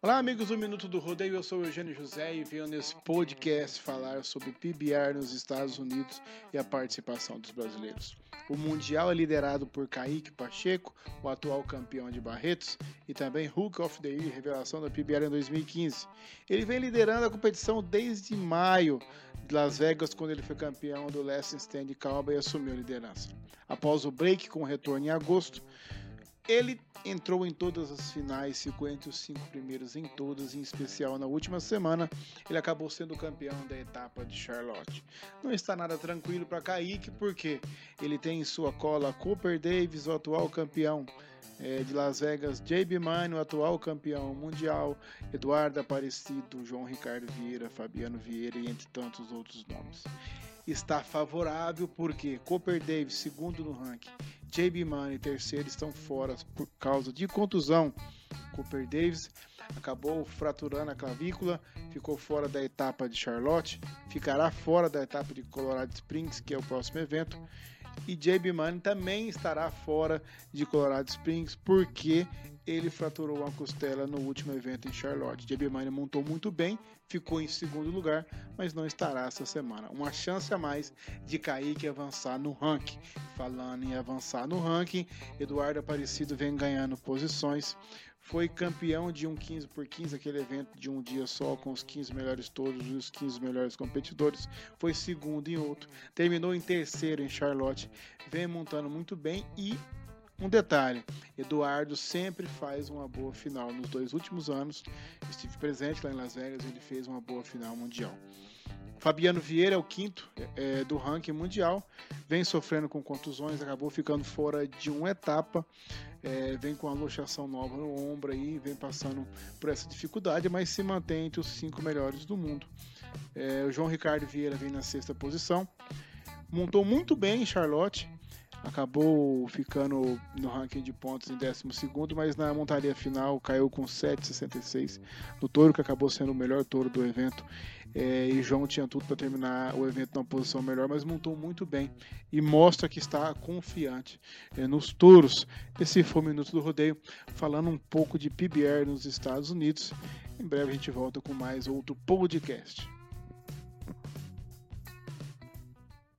Olá, amigos do Minuto do Rodeio. Eu sou o Eugênio José e venho nesse podcast falar sobre PBR nos Estados Unidos e a participação dos brasileiros. O Mundial é liderado por Kaique Pacheco, o atual campeão de Barretos, e também Hook of the Year, revelação da PBR em 2015. Ele vem liderando a competição desde maio de Las Vegas, quando ele foi campeão do Last Stand Calba e assumiu a liderança. Após o break com retorno em agosto, ele entrou em todas as finais, ficou entre os cinco primeiros em todas, em especial na última semana, ele acabou sendo campeão da etapa de Charlotte. Não está nada tranquilo para Kaique, porque ele tem em sua cola Cooper Davis, o atual campeão é, de Las Vegas, JB Mine, o atual campeão mundial, Eduardo Aparecido, João Ricardo Vieira, Fabiano Vieira e entre tantos outros nomes. Está favorável porque Cooper Davis, segundo no ranking, JB Money, terceiro, estão fora por causa de contusão. Cooper Davis acabou fraturando a clavícula, ficou fora da etapa de Charlotte, ficará fora da etapa de Colorado Springs, que é o próximo evento. E JB Money também estará fora de Colorado Springs porque ele fraturou uma costela no último evento em Charlotte. JB Money montou muito bem, ficou em segundo lugar, mas não estará essa semana. Uma chance a mais de Kaique avançar no ranking. Falando em avançar no ranking, Eduardo Aparecido vem ganhando posições. Foi campeão de um 15 por 15, aquele evento de um dia só, com os 15 melhores todos e os 15 melhores competidores. Foi segundo em outro. Terminou em terceiro em Charlotte. Vem montando muito bem e um detalhe: Eduardo sempre faz uma boa final. Nos dois últimos anos, estive presente lá em Las Vegas, ele fez uma boa final mundial. Fabiano Vieira é o quinto é, do ranking mundial, vem sofrendo com contusões, acabou ficando fora de uma etapa, é, vem com a luxação nova no ombro aí, vem passando por essa dificuldade, mas se mantém entre os cinco melhores do mundo. É, o João Ricardo Vieira vem na sexta posição, montou muito bem em Charlotte, acabou ficando no ranking de pontos em 12, mas na montaria final caiu com 7,66 no touro, que acabou sendo o melhor touro do evento. É, e João tinha tudo para terminar o evento numa posição melhor, mas montou muito bem e mostra que está confiante é, nos touros. Esse foi o Minuto do Rodeio, falando um pouco de PBR nos Estados Unidos. Em breve a gente volta com mais outro podcast.